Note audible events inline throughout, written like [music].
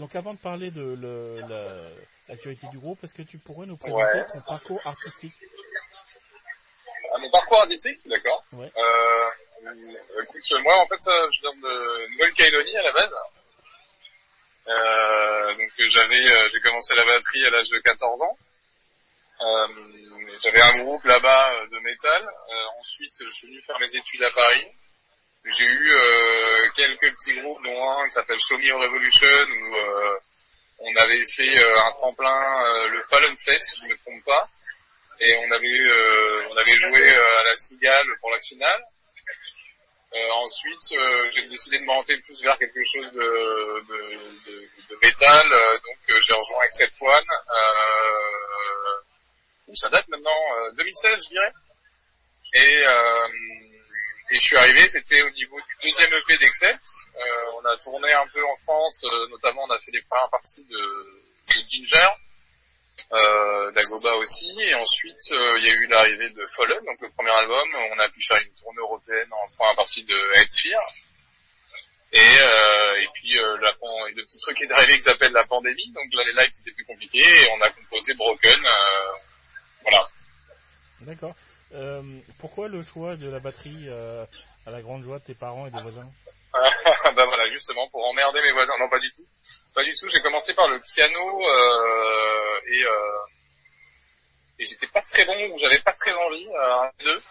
donc avant de parler de l'actualité du groupe, est-ce que tu pourrais nous présenter ton parcours artistique? Ah, Mon parcours artistique, d'accord. Ouais. Euh, écoute, moi en fait, je viens de Nouvelle-Calédonie à la base. Euh, donc j'avais, euh, j'ai commencé la batterie à l'âge de 14 ans. Euh, j'avais un groupe là-bas euh, de métal. Euh, ensuite, je suis venu faire mes études à Paris. J'ai eu euh, quelques petits groupes, dont un qui s'appelle Show Me Revolution, où on avait fait un tremplin, le Fallen Fest, si je ne me trompe pas. Et on avait, on avait joué à la Cigale pour la finale. ensuite, j'ai décidé de m'orienter plus vers quelque chose de, de, de, de métal, donc j'ai rejoint Accept One. Euh, ça date maintenant, 2016 euh, je dirais. Et, euh, et je suis arrivé, c'était au niveau du deuxième EP d'Excel. Euh, on a tourné un peu en France, notamment on a fait les premières parties de, Ginger, euh, d'Agoba aussi, et ensuite il y a eu l'arrivée de Fallen, donc le premier album, on a pu faire une tournée européenne en première partie de Headsphere, et, euh, et puis euh, la, le petit truc est arrivé qui s'appelle la pandémie, donc là les lives c'était plus compliqué, et on a composé Broken, euh, voilà. D'accord. Euh, pourquoi le choix de la batterie euh, à la grande joie de tes parents et des voisins [laughs] Bah voilà, justement, pour emmerder mes voisins. Non, pas du tout. Pas du tout. J'ai commencé par le piano euh, et, euh, et j'étais pas très bon, j'avais pas très envie, un deux.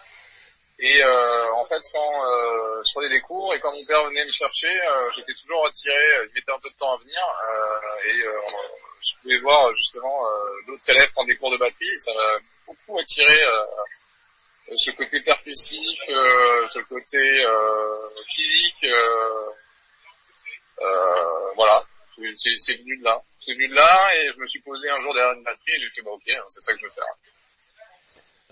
Et euh, en fait, quand euh, je prenais des cours et quand mon père venait me chercher, euh, j'étais toujours retiré. Il mettait un peu de temps à venir et je pouvais voir justement d'autres élèves prendre des cours de batterie. Et ça m'a beaucoup attiré ce côté percussif, ce côté physique. voilà, c'est venu de là. C'est venu de là et je me suis posé un jour derrière une batterie et j'ai fait bah ok, hein, c'est ça que je veux faire.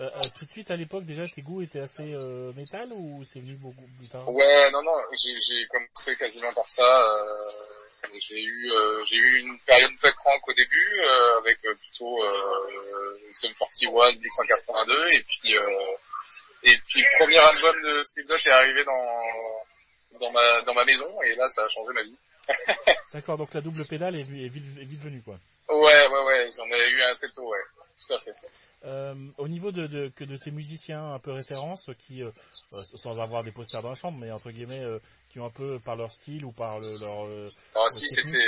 Euh, euh, tout de suite à l'époque déjà tes goûts étaient assez euh, métal ou c'est venu beaucoup plus tard? Ouais non non j'ai commencé quasiment par ça. Euh, j'ai eu euh, j'ai eu une période punk rock au début avec plutôt Sum 41, Big 182 et puis et puis le premier album de Slipknot est arrivé dans dans ma dans ma maison et là ça a changé ma vie. [laughs] D'accord donc la double pédale est, est, vite, est vite venue quoi. Ouais ouais ouais j'en ai eu un assez tôt ouais tout à fait. Euh, au niveau de, de, que de tes musiciens un peu références, qui, euh, euh, sans avoir des posters dans la chambre, mais entre guillemets, euh, qui ont un peu par leur style ou par le, leur... Euh, ah si, c'était...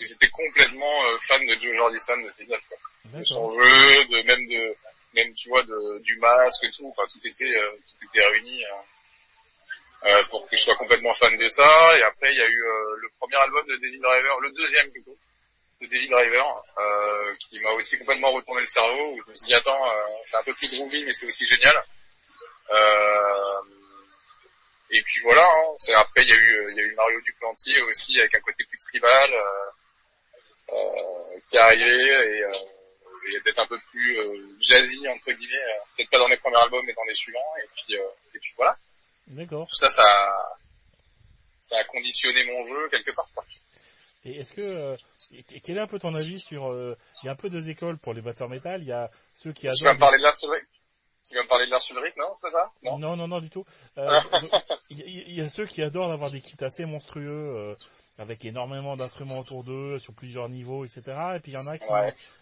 J'étais complètement fan de Joe Jordison de Fidel, quoi. De son jeu, de même de même tu vois de, du masque et tout, enfin tout était tout était réuni euh, pour que je sois complètement fan de ça. Et après il y a eu le premier album de Devil Driver, le deuxième plutôt, de Daily Driver, euh, qui m'a aussi complètement retourné le cerveau, où je me suis dit, attends, euh, c'est un peu plus groovy, mais c'est aussi génial. Euh, et puis voilà, hein, après il y a eu il y a eu Mario Duplantier aussi avec un côté plus tribal euh, euh, qui est arrivé et, euh, peut-être un peu plus jazzy entre guillemets, peut-être pas dans les premiers albums mais dans les suivants et puis et puis voilà. D'accord. Tout ça ça ça a conditionné mon jeu quelque part. Quoi. Et est-ce que euh, quel est un peu ton avis sur euh, il y a un peu deux écoles pour les batteurs métal, il y a ceux qui adorent Tu vas me parler de Lars Ulrich Tu vas me parler de Lars Ulrich, non C'est ça? Non, non, non, non, du tout. Euh, il y, y, a ceux qui adorent avoir des kits assez monstrueux euh, avec énormément d'instruments autour d'eux sur plusieurs niveaux, etc. Et puis il y en a qui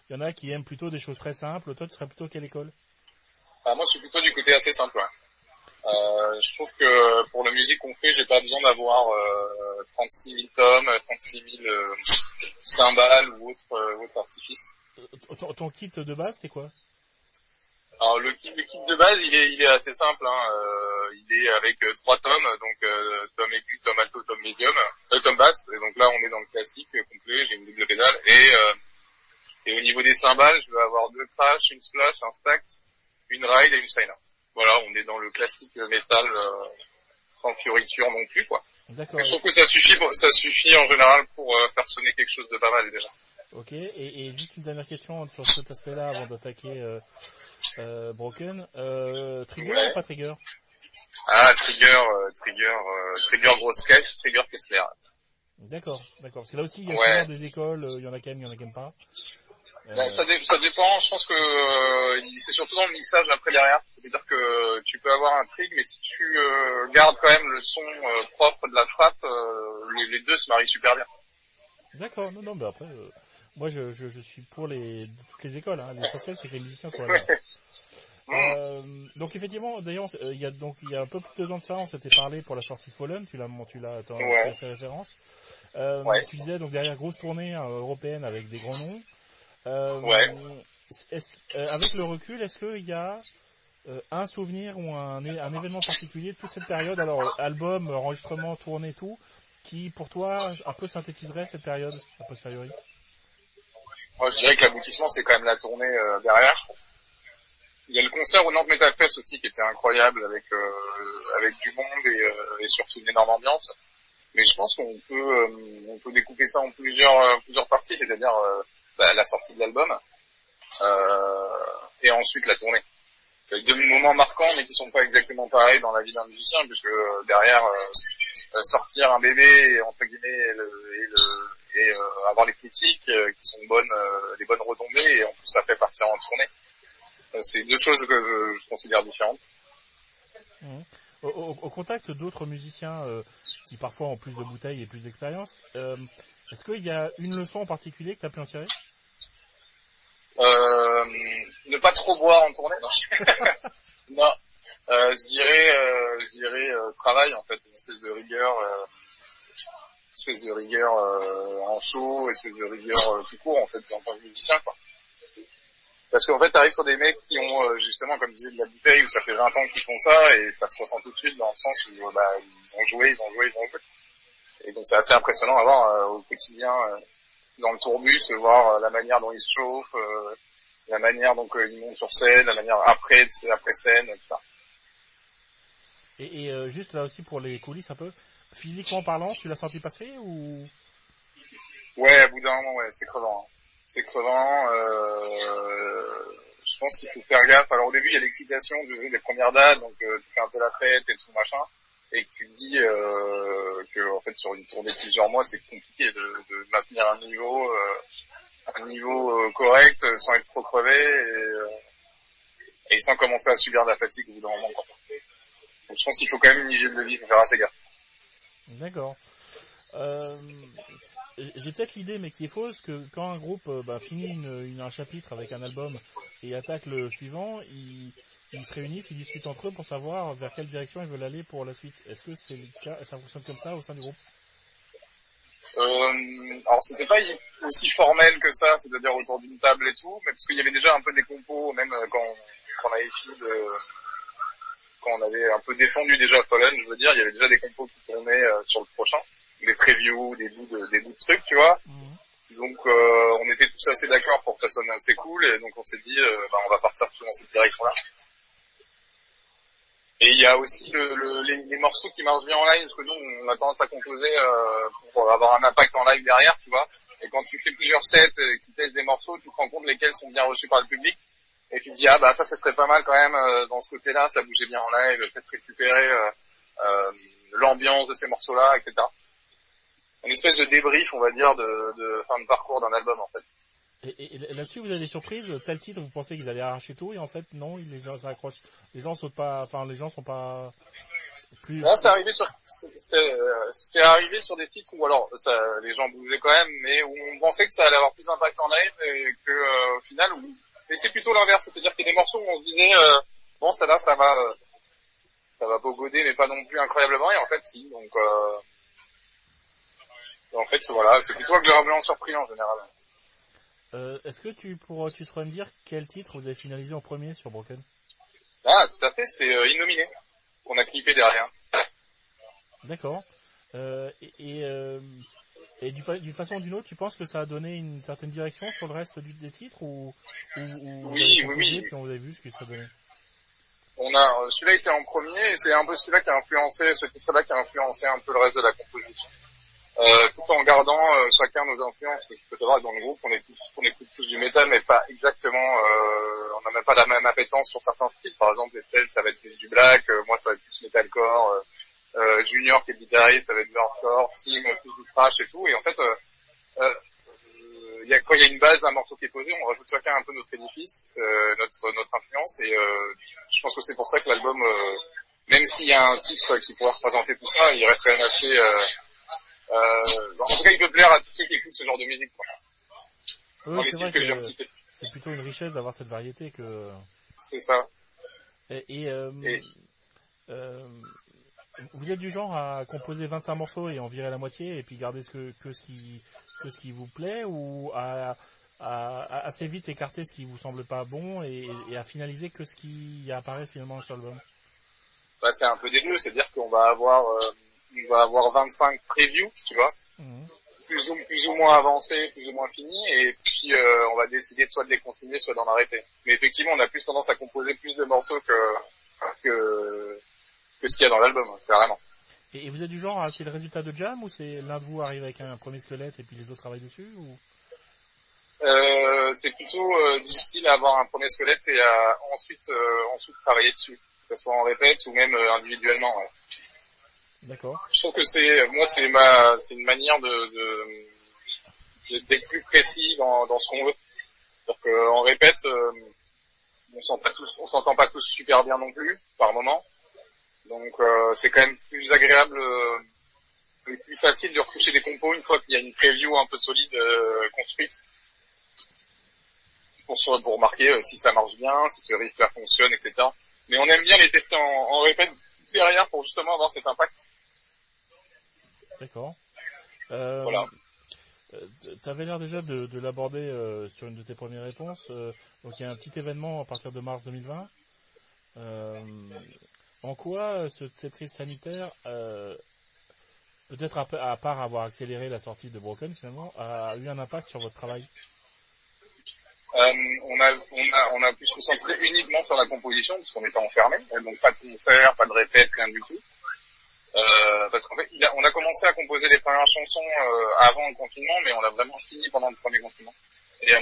il y en a qui aiment plutôt des choses très simples. Toi, tu serais plutôt quelle école? Ah, Moi, je suis plutôt du côté assez simple. Ouais. Euh, je trouve que pour la musique qu'on fait, j'ai pas besoin d'avoir euh, 36 000 tomes, 36 000 euh, cymbales ou autres euh, autre artifices. Ton, ton, kit de base, c'est quoi? Alors le kit, le kit de base, il est, il est assez simple. Hein. Euh, il est avec trois tomes, donc tome aigu, tome alto, tome médium, euh, tome basse. Et donc là, on est dans le classique complet. J'ai une double pédale et et au niveau des cymbales, je vais avoir deux crash, une splash, un stack, une ride et une signer voilà, on est dans le classique métal euh, sans fioriture non plus, quoi. D'accord. Je trouve que ça suffit, ça suffit en général pour euh, faire sonner quelque chose de pas mal déjà. Ok, et, et juste une dernière question sur cet aspect-là avant d'attaquer euh, euh, Broken. Euh, trigger ou pas Trigger? Ah, Trigger, euh, Trigger, euh, Trigger grosse caisse, Trigger Kessler. D'accord, d'accord. Parce que là aussi, il y a ouais. des écoles, il y en a quand même, il y en a quand même pas. Ça, dé ça, dépend, je pense que euh, c'est surtout dans le mixage après derrière. C'est-à-dire que tu peux avoir un trig, mais si tu euh, gardes quand même le son euh, propre de la frappe, les, les, deux se marient super bien. D'accord, non, non, mais après, euh, moi je, je, je, suis pour les toutes les écoles. Hein. L'essentiel c'est que les musiciens soient là. Euh, donc effectivement, d'ailleurs, il y a donc il y a un peu plus de deux ans de ça, on s'était parlé pour la sortie Fallen, tu l'as tu l'as ouais. fait référence. Euh, ouais. Tu disais donc derrière grosse tournée européenne avec des grands noms. Euh, ouais. Euh, avec le recul, est-ce qu'il y a euh, un souvenir ou un, un événement particulier de toute cette période, alors album, enregistrement, tournée, tout, qui pour toi un peu synthétiserait cette période a posteriori? Moi je dirais que l'aboutissement c'est quand même la tournée euh, derrière. Il y a le concert au Nantes Metal Fest aussi qui était incroyable avec euh, avec du monde et, euh, et, surtout une énorme ambiance. Mais je pense qu'on peut on peut découper ça en plusieurs plusieurs parties, c'est-à-dire bah, la sortie de l'album et ensuite la tournée. C'est deux moments marquants mais qui sont pas exactement pareils dans la vie d'un musicien puisque derrière euh, sortir un bébé entre guillemets et, euh, avoir les critiques euh, qui sont bonnes, les bonnes retombées et en plus ça fait partir en tournée. c'est deux choses que je, je considère différentes. Mmh. Au, au, contact d'autres musiciens qui parfois ont plus de bouteilles et plus d'expérience, est-ce qu'il y a une leçon en particulier que tu as pu en tirer? Euh, Ne pas trop boire en tournée. Non, [laughs] non euh, je dirais, euh, je dirais euh, travail en fait, une espèce de rigueur, euh, une espèce de rigueur en show, une espèce de rigueur tout court en fait en tant que musicien quoi. Parce qu'en fait, t'arrives sur des mecs qui ont justement, comme je disais, de la bouteille où ça fait 20 ans qu'ils font ça et ça se ressent tout de suite dans le sens où bah, ils ont joué, ils ont joué, ils ont joué. Et donc c'est assez impressionnant à voir au quotidien dans le tourbus, voir la manière dont ils se chauffent, la manière dont ils montent sur scène, la manière après après scène, tout ça. Et, et euh, juste là aussi pour les coulisses un peu, physiquement parlant, tu l'as senti passer ou? Ouais, à bout d'un moment, ouais, c'est crevant. Hein. C'est crevant. Euh, je pense qu'il faut faire gaffe. Alors au début, il y a l'excitation de des premières dates, donc euh, tu fais un peu la fête et tout machin, et que tu te dis euh, que en fait sur une tournée de plusieurs mois, c'est compliqué de, maintenir un niveau, euh, un niveau euh, correct sans être trop crevé et, et sans commencer à subir de la fatigue au bout d'un moment. Quoi je pense qu'il faut quand même une hygiène de vie, pour faire assez gaffe. D'accord. Euh, j'ai peut-être l'idée, mais qui est fausse, que quand un groupe euh, bah, finit une, un chapitre avec un album et attaque le suivant, ils, ils, se réunissent, ils discutent entre eux pour savoir vers quelle direction ils veulent aller pour la suite. Est-ce que c'est le cas, ça fonctionne comme ça au sein du groupe? Euh, alors c'était pas aussi formel que ça, c'est-à-dire autour d'une table et tout, mais parce qu'il y avait déjà un peu des compos, même euh, quand, quand on avait fini de, quand on avait un peu défendu déjà Fallen, je veux dire, il y avait déjà des compos qui tournaient euh, sur le prochain, des previews, des bouts de, des bouts de trucs, tu vois. Mhm. Donc euh, on était tous assez d'accord pour que ça sonne assez cool et donc on s'est dit euh, bah, on va partir dans cette direction-là. Et il y a aussi le, le, les, morceaux qui marchent bien en live parce que nous on a tendance à composer euh, pour avoir un impact en live derrière, tu vois. Et quand tu fais plusieurs sets, et que tu testes des morceaux, tu te rends compte lesquels sont bien reçus par le public et tu te dis ah bah ça ça serait pas mal quand même euh, dans ce côté-là, ça bougeait bien en live, peut-être récupérer euh, euh, l'ambiance de ces morceaux-là, etc. Une espèce de débrief, on va dire, de, de fin de parcours d'un album en fait. Et, et là-dessus, vous avez des surprises. Tel titre, vous pensez qu'ils allaient arracher tout, et en fait, non, les gens s'accrochent. Les gens sont pas, enfin, les gens sont pas plus. c'est arrivé sur, c'est arrivé sur des titres où alors, ça, les gens bougeaient quand même, mais où on pensait que ça allait avoir plus d'impact en live et que, au final, où mais c'est plutôt l'inverse, c'est-à-dire qu'il y a des morceaux où on se disait, euh, bon, ça là, ça va, euh, ça va goder, mais pas non plus incroyablement, et en fait, si, donc, euh, en fait, voilà, c'est plutôt agréablement surpris en général. Euh, est-ce que tu pourrais, tu saurais me dire quel titre vous avez finalisé en premier sur Broken? Ah, tout à fait, c'est euh, Innominé, qu'on a clippé derrière. D'accord. Euh, et, et euh, et d'une façon ou d'une autre, tu penses que ça a donné une certaine direction sur le reste du, des titres ou, ou, ou oui, oui, oui. Puis on vous a vu ce que ça donnait? On a celui-là était en premier et c'est un peu celui-là qui a influencé ce titre-là qui a influencé un peu le reste de la composition. Euh, tout en gardant euh, chacun nos influences. Parce qu'il faut savoir que dans le groupe, on est tous, on écoute tous du métal, mais pas exactement. Euh, on n'a même pas la même appétence sur certains styles. Par exemple, Estelle, ça va être plus du black. Euh, moi, ça va être plus metalcore. Euh, euh, Junior qui est guitariste avec du hardcore, Tim plus du trash et tout. Et en fait, y a, quand il y a une base, un morceau qui est posé, on rajoute chacun un peu notre édifice, notre notre influence. Et je pense que c'est pour ça que l'album, même s'il y a un titre qui pourrait représenter tout ça, il reste quand même assez en tout cas, il peut plaire à tous ceux qui écoutent ce genre de musique. Oui, c'est vrai que c'est plutôt une richesse d'avoir cette variété que. C'est ça. Et, et, euh, et... Euh, vous êtes du genre à composer 25 morceaux et en virer la moitié et puis garder ce que, que ce qui que ce qui vous plaît ou à, à, assez vite écarter ce qui vous semble pas bon et, et à finaliser que ce qui apparaît finalement sur l'album? Bah, c'est un peu des deux, c'est-à-dire qu'on va avoir euh, on va avoir 25 previews, tu vois, mmh. plus ou plus ou moins avancés, plus ou moins finis, et puis euh, on va décider soit de les continuer, soit d'en arrêter. Mais effectivement, on a plus tendance à composer plus de morceaux que que que ce qu'il y a dans l'album, carrément. Et, vous êtes du genre, c'est le résultat de jam ou c'est de vous arrive avec un premier squelette et puis les autres travaillent dessus ou? Euh, C'est plutôt euh, du style à avoir un premier squelette et à ensuite euh, ensuite travailler dessus, que ce soit en répète ou même euh, individuellement. Ouais. D'accord. Je trouve que c'est moi c'est ma c'est une manière de, d'être plus précis dans, dans ce qu'on veut. On répète, euh, on s'entend pas tous, on s'entend pas tous super bien non plus par moment. Donc euh, c'est quand même plus agréable euh, et plus facile de retoucher des compos une fois qu'il y a une preview un peu solide euh, construite pour, pour remarquer si ça marche bien, si ce riff fonctionne, etc. Mais on aime bien les tester en répète derrière pour justement avoir cet impact. D'accord. Euh, voilà. Tu avais l'air déjà de, de l'aborder euh, sur une de tes premières réponses. donc il y a un petit événement à partir de mars 2020. Euh, en quoi cette crise sanitaire, euh, peut-être à, part avoir accéléré la sortie de Broken finalement, a eu un impact sur votre travail? Euh, on, a, on, a, on a pu se concentrer uniquement sur la composition parce qu'on était enfermé, donc pas de concert, pas de répète, rien du tout. Euh, parce qu'en fait, on a commencé à composer les premières chansons euh, avant le confinement, mais on l'a vraiment fini pendant le premier confinement. Et euh,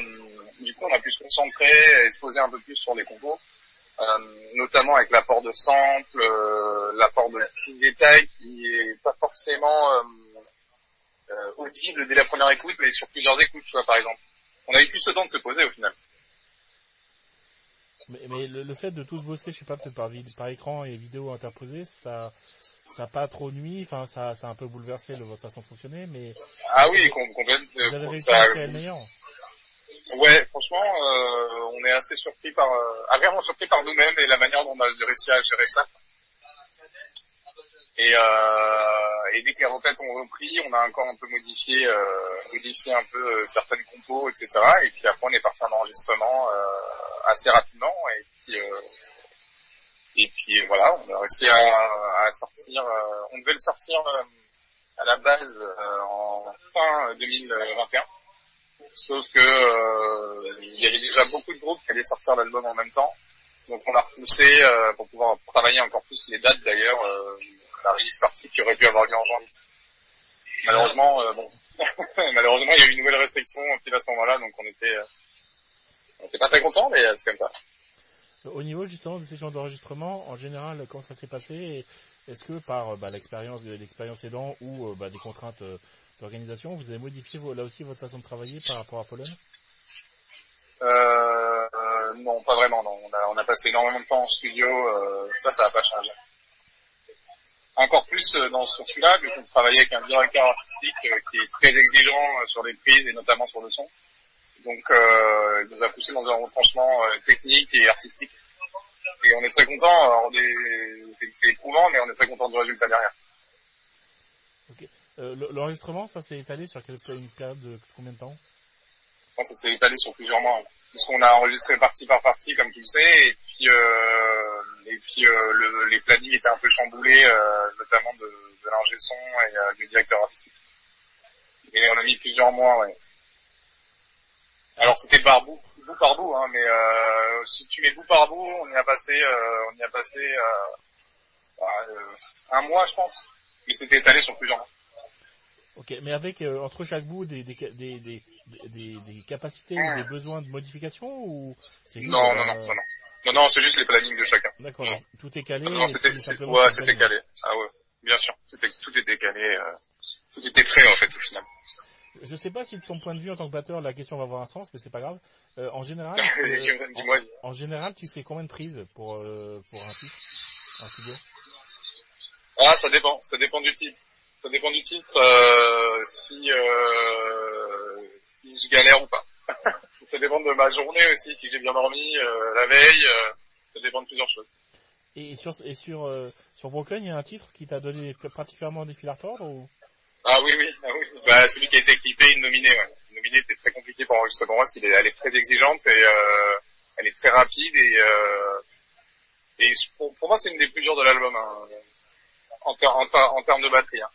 du coup, on a pu se concentrer et se poser un peu plus sur les compos. Euh, notamment avec l'apport de samples, l'apport de petits détails qui est pas forcément audible dès la première écoute, mais sur plusieurs écoutes, tu vois, par exemple. On avait plus ce temps de se poser au final. Mais, mais le, fait de tous bosser, je sais pas, peut-être par, par écran et vidéo interposée, ça, ça a pas trop nuit, enfin, ça, ça a un peu bouleversé le, votre façon de fonctionner, mais. Ah oui, complètement. Vous avez réussi à créer le meilleur. Ouais, franchement, euh, on est assez surpris par, euh, agréablement surpris par nous-mêmes et la manière dont on a réussi à gérer ça. Et, euh, et dès que les requêtes ont repris, on a encore un peu modifié, euh, modifié un peu euh, certaines compos, etc. Et puis après, on est parti en enregistrement euh, assez rapidement. Et puis, et puis voilà, on a réussi à, à sortir. on devait le sortir à la base en fin 2021. Sauf que euh, il y avait déjà beaucoup de groupes qui allaient sortir l'album en même temps. Donc on a repoussé euh, pour pouvoir travailler encore plus les dates d'ailleurs, euh, la release partie qui aurait pu avoir lieu en janvier. Malheureusement, euh, bon, [laughs] malheureusement il y a eu une nouvelle restriction pile à ce moment-là, donc on était, euh, on était pas très contents, mais c'est comme ça. Au niveau justement des sessions d'enregistrement, en général, comment ça s'est passé Est-ce que par bah, l'expérience, l'expérience aidant ou bah, des contraintes d'organisation, vous avez modifié là aussi votre façon de travailler par rapport à Fallen euh, Non, pas vraiment. Non. On, a, on a passé énormément de temps en studio. Euh, ça, ça n'a pas changé. Encore plus euh, dans ce celui-là, vu qu'on travaillait avec un directeur artistique euh, qui est très exigeant euh, sur les prises et notamment sur le son. Donc, euh, il nous a poussé dans un retranchement technique et artistique. Et on est très content. C'est éprouvant, mais on est très content du résultat derrière. Euh, l'enregistrement, ça s'est étalé sur quelle, une période de combien de temps? Ça s'est étalé sur plusieurs mois. Parce qu'on a enregistré partie par partie, comme tu le sais, et puis, euh, et puis euh, le, les plannings étaient un peu chamboulés, notamment de, de l'ingé son et euh, du directeur artistique. Et on a mis plusieurs mois, ouais. Alors c'était bout, par bout, hein, mais euh, si tu mets bout par bout, on y a passé, on y a passé un mois, je pense. Mais c'était étalé sur plusieurs mois. Ok, mais avec euh, entre chaque bout des des des des, des, capacités ou des besoins de modification ou juste, non, non, non, non, non, non, c'est juste les plannings de chacun. D'accord, tout est calé. Non, c'était, ouais, c'était calé. Ah ouais, bien sûr, c'était tout était calé, euh, tout était prêt en fait au final. Je sais pas si de ton point de vue en tant que batteur la question va avoir un sens, mais c'est pas grave. Euh, en général, [laughs] dis-moi. En, en, général, tu fais combien de prises pour euh, pour un titre, un studio? Ah, ça dépend, ça dépend du type. Ça dépend du titre, euh, si euh, si je galère ou pas. [laughs] ça dépend de ma journée aussi, si j'ai bien dormi euh, la veille. Euh, ça dépend de plusieurs choses. Et sur et sur euh, sur Broken, il y a un titre qui t'a donné particulièrement des fils à retordre ou? Ah oui oui, ah oui. Bah, celui qui a été clippé, nominé. Ouais. Nominé était très compliqué pour enregistrer pour moi, parce qu'elle est, elle est très exigeante et euh, elle est très rapide et euh, et pour, pour moi c'est une des plus dures de l'album hein, en, en, en, termes de batterie. Hein.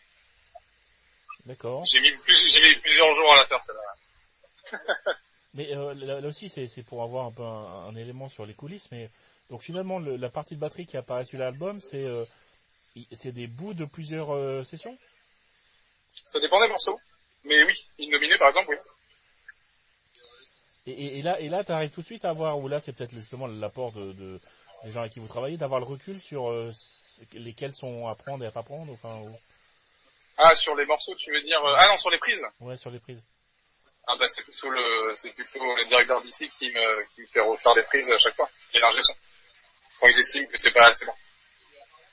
D'accord. J'ai mis, plus, j'ai mis plusieurs jours à la faire celle-là. [laughs] mais euh, là, là, aussi c'est, pour avoir un peu un, un, élément sur les coulisses, mais donc finalement le, la partie de batterie qui apparaît sur l'album c'est euh, c'est des bouts de plusieurs euh, sessions? Ça dépend des morceaux, mais oui, une nominée par exemple oui. Et, et, et là, et là, t'arrives tout de suite à voir, ou là, c'est peut-être justement l'apport de, de, des gens avec qui vous travaillez, d'avoir le recul sur euh, lesquels sont à prendre et à pas prendre, enfin. Ou... Ah, sur les morceaux, tu veux dire euh, Ah non, sur les prises. Ouais, sur les prises. Ah bah c'est plutôt le, c'est plutôt le directeur d'ici qui me, qui me fait refaire des prises à chaque fois. L'ingé son. Quand ils estiment que c'est pas assez bon.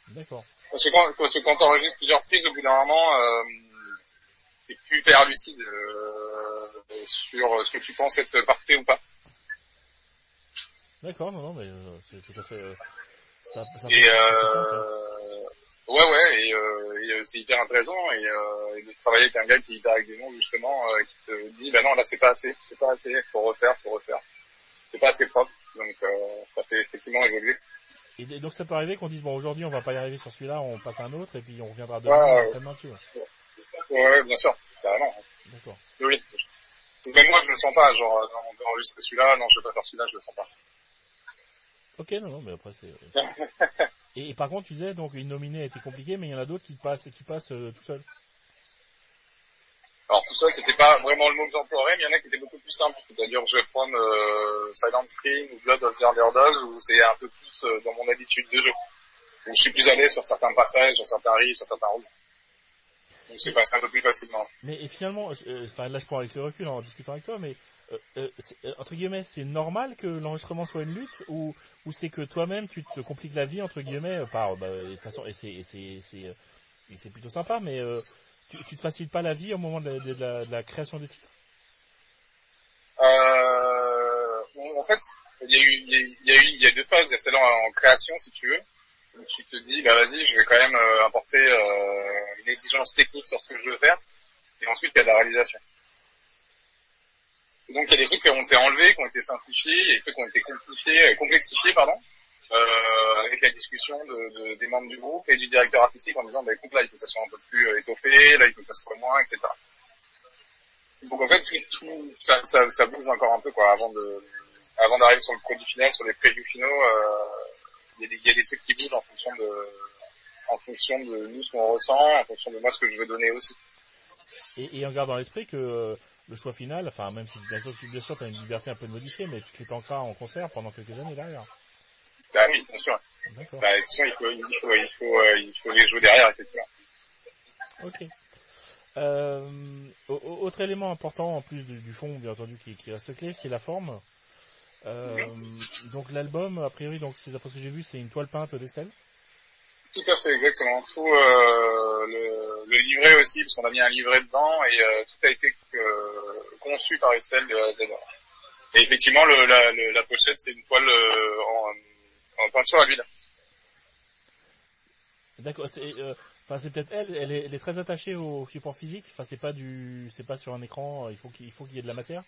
D'accord. Parce que quand, parce que quand t'enregistres plusieurs prises, au bout d'un moment, euh, t'es plus hyper lucide. Euh, sur ce que tu penses être parfait ou pas. D'accord, non, non, mais euh, c'est tout à fait. Euh, ça, ça et euh, ouais, ouais, et, euh, c'est hyper intéressant et, euh, et, de travailler avec un gars qui est hyper exigeant justement, euh, qui te dit, bah non, là c'est pas assez, c'est pas assez, faut refaire, faut refaire. C'est pas assez propre, donc ça fait effectivement évoluer. Et donc ça peut arriver qu'on dise bon aujourd'hui on va pas y arriver sur celui-là, on passe à un autre et puis on reviendra demain ouais, après-demain dessus. Ouais. ouais, bien sûr, carrément. D'accord. Oui. Même moi, je le sens pas, genre, non, on peut enregistrer celui-là, non, je veux pas faire celui-là, je le sens pas. Ok, non, non, mais après c'est... [laughs] et, par contre, tu disais, donc, une nominée été compliquée, mais il y en a d'autres qui passent, qui passent euh, tout seul. Alors, tout seul, c'était pas vraiment le mot que j'emploierais, mais il y en a qui étaient beaucoup plus simples. C'est-à-dire, je vais prendre Silent Screen ou Blood of the Underdog, où c'est un peu plus euh, dans mon habitude de jeu. Où je suis plus allé sur certains passages, sur certains riffs, sur certains rôles. Donc c'est passé un peu plus facilement. Mais et finalement, euh, enfin là je prends avec le recul en discutant avec toi, mais euh, euh, euh, entre guillemets, c'est normal que l'enregistrement soit une lutte ou ou c'est que toi-même tu te compliques la vie entre guillemets par bah, de toute façon et c'est c'est c'est c'est plutôt sympa, mais euh, tu, tu te facilites pas la vie au moment de la, de la, de la création des titres? Euh, en fait, il y a eu il y a eu il y a deux phases. Il y a celle en, en création si tu veux tu te dis, bah vas-y, je vais quand même euh, apporter euh, une exigence technique sur ce que je veux faire. Et ensuite, il y a la réalisation. Et donc il y a des trucs qui ont été enlevés, qui ont été simplifiés, et des trucs qui ont été complexifiés, euh, complexifiés pardon, euh, avec la discussion de, de, des membres du groupe et du directeur artistique en disant, bah écoute, là il faut que ça soit un peu plus euh, étoffé, là il faut que ça soit moins, etc. Donc en fait, tout, tout ça, ça, ça, bouge encore un peu quoi, avant de, avant d'arriver sur le produit final, sur les previews finaux. Euh, il y, a des, il y a des trucs qui bougent en fonction de, en fonction de nous ce qu'on ressent, en fonction de moi ce que je veux donner aussi. Et, et en gardant l'esprit que euh, le choix final, enfin même si bien sûr, tu as une liberté un peu de modifier, mais tu te les en concert pendant quelques années derrière. Bah oui, bien sûr. D'accord. Bah, il faut, il faut, il faut, il faut, euh, il faut les jouer derrière, effectivement. Ok. Euh, autre élément important en plus du, du fond, bien entendu, qui, qui reste clé, c'est la forme. Euh, donc l'album, a priori, donc c'est d'après ce que j'ai vu, c'est une toile peinte d'Estelle. Tout à fait, exactement. Tout euh, le, le, livret aussi, parce qu'on a mis un livret dedans et euh, tout a été euh, conçu par Estelle de A Et effectivement, le, la, le, la, pochette, c'est une toile en, en, peinture à l'huile. D'accord. Enfin, c'est peut-être elle. Elle est, elle est, très attachée au support physique. Enfin, c'est pas du, c'est pas sur un écran. Il faut qu'il faut qu'il y ait de la matière.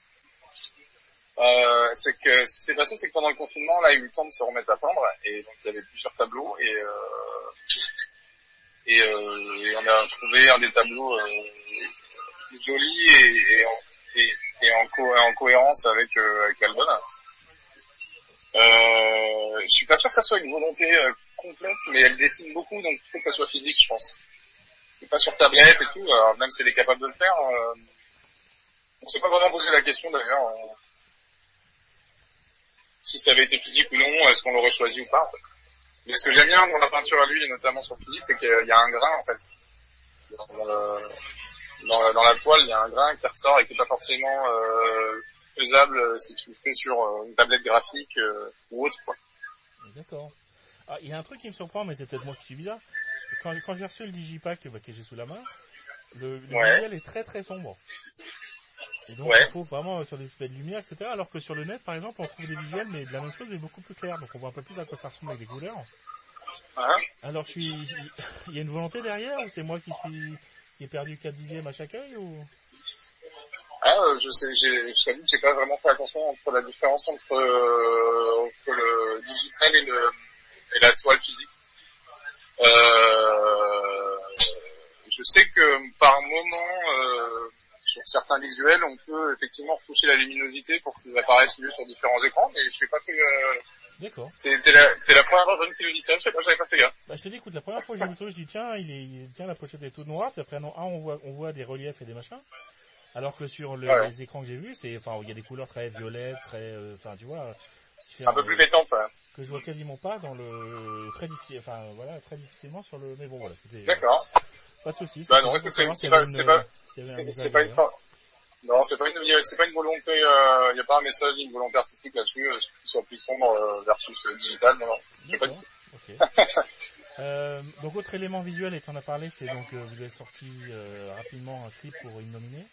Euh, c'est que ce qui s'est passé, c'est que pendant le confinement, là, il y a eu le temps de se remettre à peindre, et donc il y avait plusieurs tableaux, et, euh, et, euh, on a trouvé un des tableaux euh, jolis et, et, en, cohérence avec, euh, avec. Euh, je suis pas sûr que ça soit une volonté complète, mais elle dessine beaucoup, donc il faut que ça soit physique, je pense. C'est pas sur tablette et tout, alors même si elle est capable de le faire. on s'est pas vraiment posé la question d'ailleurs si ça avait été physique ou non, est-ce qu'on l'aurait choisi ou pas. En fait. Mais ce que j'aime bien dans la peinture à l'huile, et notamment sur le physique, c'est qu'il y a un grain en fait. Dans, le, dans, la, dans, la, toile, il y a un grain qui ressort et qui n'est pas forcément euh, faisable euh, si tu le fais sur euh, une tablette graphique euh, ou autre. Quoi. D'accord. Ah, il y a un truc qui me surprend, mais c'est peut-être moi qui suis bizarre. Quand, quand j'ai reçu le digipack bah, que j'ai sous la main, le, visuel est très très sombre. Et donc il faut vraiment sur des aspects de lumière, etc. Alors que sur le net, par exemple, on trouve des visuels, mais de la même chose, mais beaucoup plus clair. Donc on voit un peu plus à quoi ça ressemble avec des couleurs. Hein Alors je suis, [laughs] il y a une volonté derrière ou c'est moi qui suis qui ai perdu 4 dixièmes à chaque œil ou? Ah, euh, je sais, j'ai, je j'ai pas vraiment fait attention entre la différence entre, euh, entre le digital et, le, et la toile physique. Euh, je sais que par moment, euh, sur certains visuels, on peut effectivement toucher la luminosité pour qu'ils apparaissent mieux sur différents écrans, mais je sais pas fait. Euh... D'accord. C'était la, la première personne qui le dit ça, je sais pas, j'avais pas fait gaffe. Bah, je te dis, écoute, la première fois que j'ai vu le truc, je dis tiens, il est, tiens, la pochette est toute noire, puis après non, ah, on voit, on voit des reliefs et des machins. Alors que sur le, les écrans que j'ai vus, c'est, enfin, il y a des couleurs très violettes, très, euh, enfin, tu vois. Un peu plus pétantes, ouais. Que je vois quasiment pas dans le, très difficile, enfin, voilà, très difficilement sur le, mais bon, voilà, c'était. D'accord. Pas de soucis. Bah non, écoute, c'est pas, c'est pas, c'est pas une, non, c'est pas une, c'est pas une volonté, il euh, n'y a pas un message, une volonté artistique là-dessus, euh, qu'il soit plus sombre euh, versus digital, non, non. Pas okay. [laughs] euh, donc autre élément visuel, et tu en as parlé, c'est donc vous avez sorti rapidement un clip pour une nominée.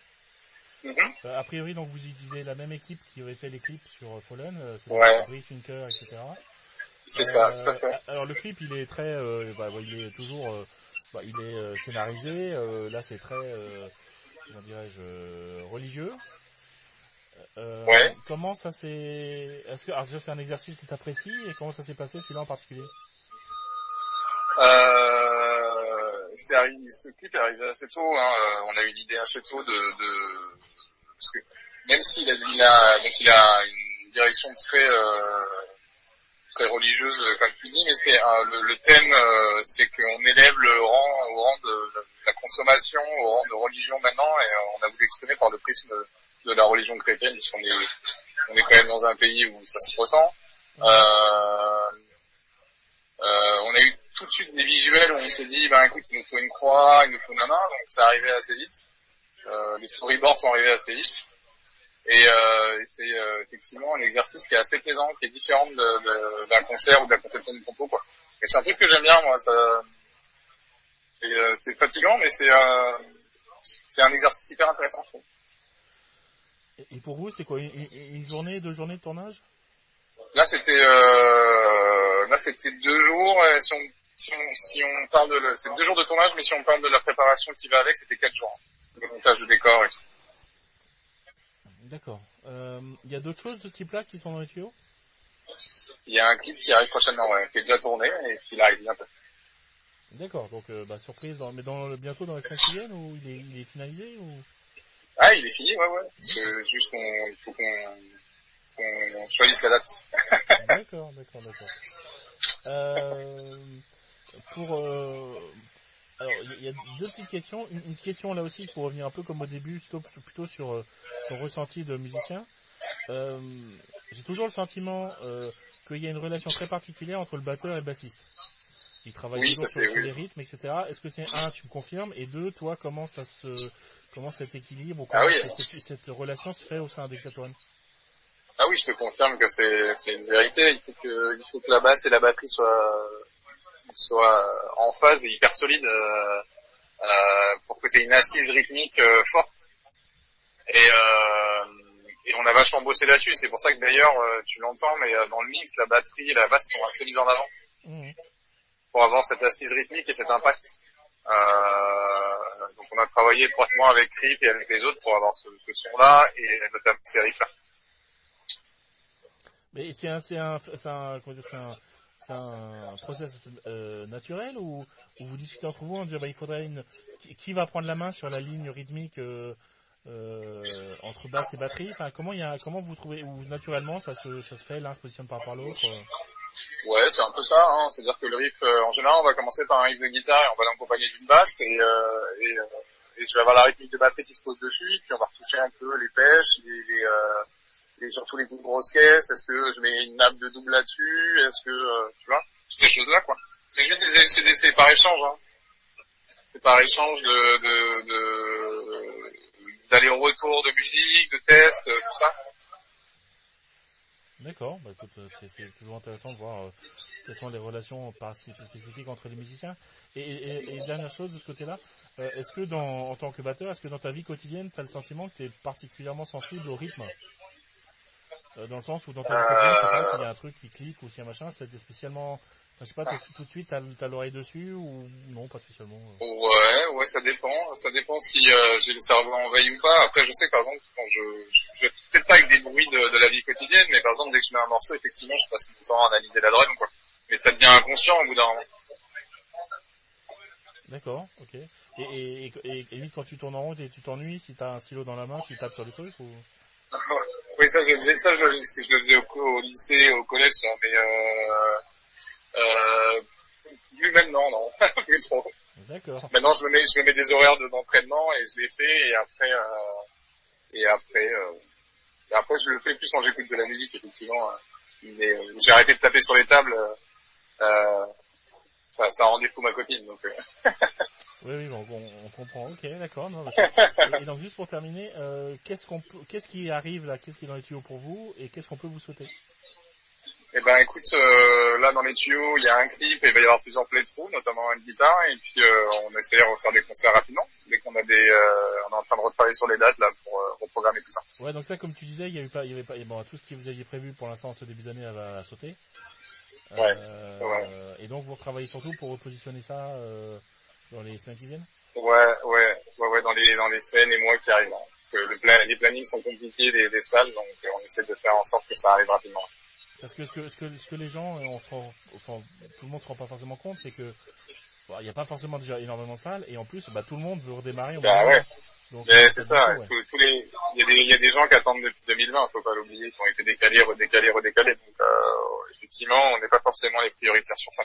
Euh, a priori, donc vous utilisez la même équipe qui avait fait les clips sur Fallen, euh, c'est ouais. Brice etc. C'est ça, tout à fait. Alors le clip, il est très, bah, il est toujours, bah, il est scénarisé. là, c'est très, comment dirais-je, religieux. ouais. Comment ça s'est, est-ce que, alors déjà c'est un exercice qui t'apprécie et comment ça s'est passé celui-là en particulier? Euh, c'est arrivé, ce clip est arrivé assez tôt. Hein. On a eu l'idée assez tôt de, de, parce que même s'il a, il a, donc il a une direction très euh, très religieuse, comme tu dis, mais c'est euh, le, le, thème, euh, c'est qu'on élève le rang au rang de, la consommation, au rang de religion maintenant, et euh, on a voulu exprimer par le prisme de la religion chrétienne, puisqu'on est on est quand même dans un pays où ça se ressent. Euh, on a eu tout de suite des visuels où on s'est dit, ben écoute, il nous faut une croix, il nous faut nana, donc ça arrivait assez vite. Euh, les storyboards sont arrivés assez vite. Et, euh, c'est euh, effectivement un exercice qui est assez plaisant, qui est différent d'un concert ou de la conception de propos. Quoi. Et c'est un truc que j'aime bien, moi. Ça, c'est, euh, c'est fatigant, mais c'est, euh, c'est un exercice hyper intéressant, je trouve. Et pour vous, c'est quoi une, une, journée, deux journées de tournage? Là, c'était euh, là, c'était deux jours. Et si on, si on, si on parle de, c'est deux jours de tournage, mais si on parle de la préparation qui va avec, c'était quatre jours le montage de décor et tout. D'accord. Il euh, y a d'autres choses de type-là qui sont dans les tuyaux? Il y a un clip qui arrive prochainement, ouais, qui est déjà tourné et qui arrive bientôt. D'accord, donc euh, bah, surprise, dans, mais dans, bientôt dans les 5 qui viennent ou il est, il est finalisé ou? Ah, il est fini, ouais, ouais. C'est juste qu'on, il faut qu'on, qu'on choisisse la date. d'accord, d'accord, d'accord. Euh, pour, euh, alors, il y, a deux petites questions. Une, question là aussi pour revenir un peu comme au début, plutôt, plutôt sur euh, ton ressenti de musicien. Euh, J'ai toujours le sentiment euh, qu'il y a une relation très particulière entre le batteur et le bassiste. Ils travaillent toujours sur, les rythmes, etc. Est-ce que c'est un, tu me confirmes, et deux, toi, comment ça se, comment cet équilibre, ou ah comment cette, relation se fait au sein d'Exatoine Ah oui, je te confirme que c'est une vérité. Il faut que, il faut que la basse et la batterie soient soit en phase et hyper solide euh, euh, pour que tu aies une assise rythmique euh, forte. Et, et on a vachement bossé là-dessus. C'est pour ça que d'ailleurs, tu l'entends, mais dans le mix, la batterie et la basse sont assez mises en avant mmh. pour avoir cette assise rythmique et cet impact. donc on a travaillé étroitement avec Rip et avec les autres pour avoir ce, ce son-là et notamment ces riffs-là. Mais c'est un, c'est un, c'est un, c'est un, process euh, naturel ou, vous discutez entre vous en disant bah, il faudrait une qui va prendre la main sur la ligne rythmique euh, euh, entre basse et batterie? Enfin comment il y a comment vous trouvez ou naturellement ça se ça se fait l'un se positionne par rapport à l'autre ouais c'est un peu ça hein. c'est à dire que le riff en général on va commencer par un riff de guitare et on va l'accompagner d'une basse et, et, et je vais avoir la rythmique de batterie qui se pose dessus puis on va retoucher un peu les pêches les, les et surtout les grosses caisses, est-ce que je mets une nappe de double là-dessus, est-ce que, euh, tu vois, ces choses-là, quoi. C'est juste des, c'est, c'est par échange, hein. C'est par échange de, de, de d'aller-retour de musique, de tests, euh, tout ça. D'accord, bah écoute, c'est toujours intéressant de voir euh, quelles sont les relations spécifiques entre les musiciens. Et, et, et dernière chose de ce côté-là, euh, est-ce que dans, en tant que batteur, est-ce que dans ta vie quotidienne, tu as le sentiment que tu es particulièrement sensible au rythme? Euh, Dans le sens où dans vie quotidienne, je sais pas s'il y a un truc qui clique ou s'il y a un machin, c'était spécialement je sais pas, tout, de suite, t'as l'oreille dessus ou non, pas spécialement euh? Ouais, ouais, ça dépend. Ça dépend si euh, j'ai le cerveau en veille ou pas. Après, je sais par exemple, quand je, je, je peut-être pas avec des bruits de, de, la vie quotidienne, mais par exemple, dès que je mets un morceau, effectivement, je passe mon temps à analyser la drum, quoi. Mais ça devient inconscient au bout d'un moment. D'accord, ok. Et, et, et, et, quand tu tournes en rond et tu t'ennuies, si t'as un stylo dans la main, tu tapes sur les trucs ou? [laughs] Oui, ça je le faisais, ça je, je le faisais au, au lycée, au collège, mais euh, euh, maintenant, non, [laughs] plus trop. D'accord. Maintenant, je me mets, je me mets des horaires d'entraînement et je les fais et après, euh, et après, euh, et après, je le fais plus quand j'écoute de la musique, effectivement. Hein. Mais euh, j'ai arrêté de taper sur les tables. Euh, ça, ça rendait fou ma copine, donc. [laughs] Euh. oui, oui, bon, on, on comprend. Ok, d'accord. [laughs] et, donc juste pour terminer, euh, qu'est-ce qu'on qu'est-ce qui arrive là, qu'est-ce qui est dans les tuyaux pour vous, et qu'est-ce qu'on peut vous souhaiter? Eh ben écoute, euh, là dans les tuyaux, il y a un clip et il va y avoir plusieurs playthroughs, notamment une guitare, et puis euh, on essaie de refaire des concerts rapidement, dès qu'on a des, euh, on est en train de retravailler sur les dates là pour euh, reprogrammer tout ça. Ouais, donc ça, comme tu disais, il y avait pas, il y avait pas, bon, tout ce que vous aviez prévu pour l'instant ce début d'année va sauter. Ouais, ouais. Et donc vous retravaillez surtout pour repositionner ça dans les semaines qui viennent. Ouais, ouais, ouais, ouais, dans les dans les semaines et mois qui arrivent, hein. parce que le plan, les plannings sont compliqués des, des salles, donc on essaie de faire en sorte que ça arrive rapidement. Parce que ce que, ce que, ce que les gens, on enfin, tout le monde se rend pas forcément compte, c'est que il n'y a pas forcément déjà énormément de salles, et en plus, bah, tout le monde veut redémarrer. Bah ouais. Donc, c'est ça. Tous, les, il y a des, il y a des gens qui attendent depuis 2020, faut pas l'oublier, qui ont été décalés, redécalés, redécalés. Donc, euh, effectivement, on n'est pas forcément les prioritaires sur ça.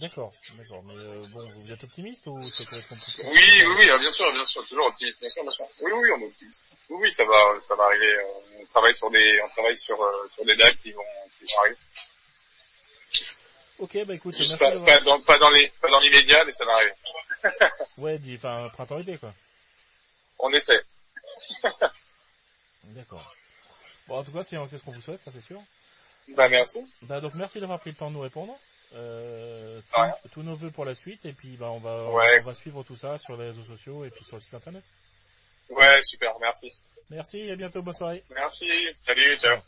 D'accord, d'accord. Mais euh, bon, vous êtes optimiste ou c'est compliqué Oui, oui, oui, bien sûr, bien sûr, toujours optimiste, bien sûr, bien sûr. Oui, oui, on est optimiste. Oui, oui, ça va, ça va arriver. Euh, on travaille sur des, on travaille sur euh, sur des dates qui vont, qui vont arriver. Ok, bah écoute, merci pas, pas, dans, pas dans les, pas dans l'immédiat, mais ça va arriver. [laughs] ouais, enfin printemps-été quoi. On essaie. [laughs] D'accord. Bon, en tout cas, c'est ce qu'on vous souhaite, ça c'est sûr. Bah merci. Bah donc merci d'avoir pris le temps de nous répondre. Euh, tous nos voeux pour la suite et puis bah on va on va suivre tout ça sur les réseaux sociaux et puis sur le site internet. Ouais, super, merci. Merci et à bientôt, bonne soirée. Merci, salut, ciao.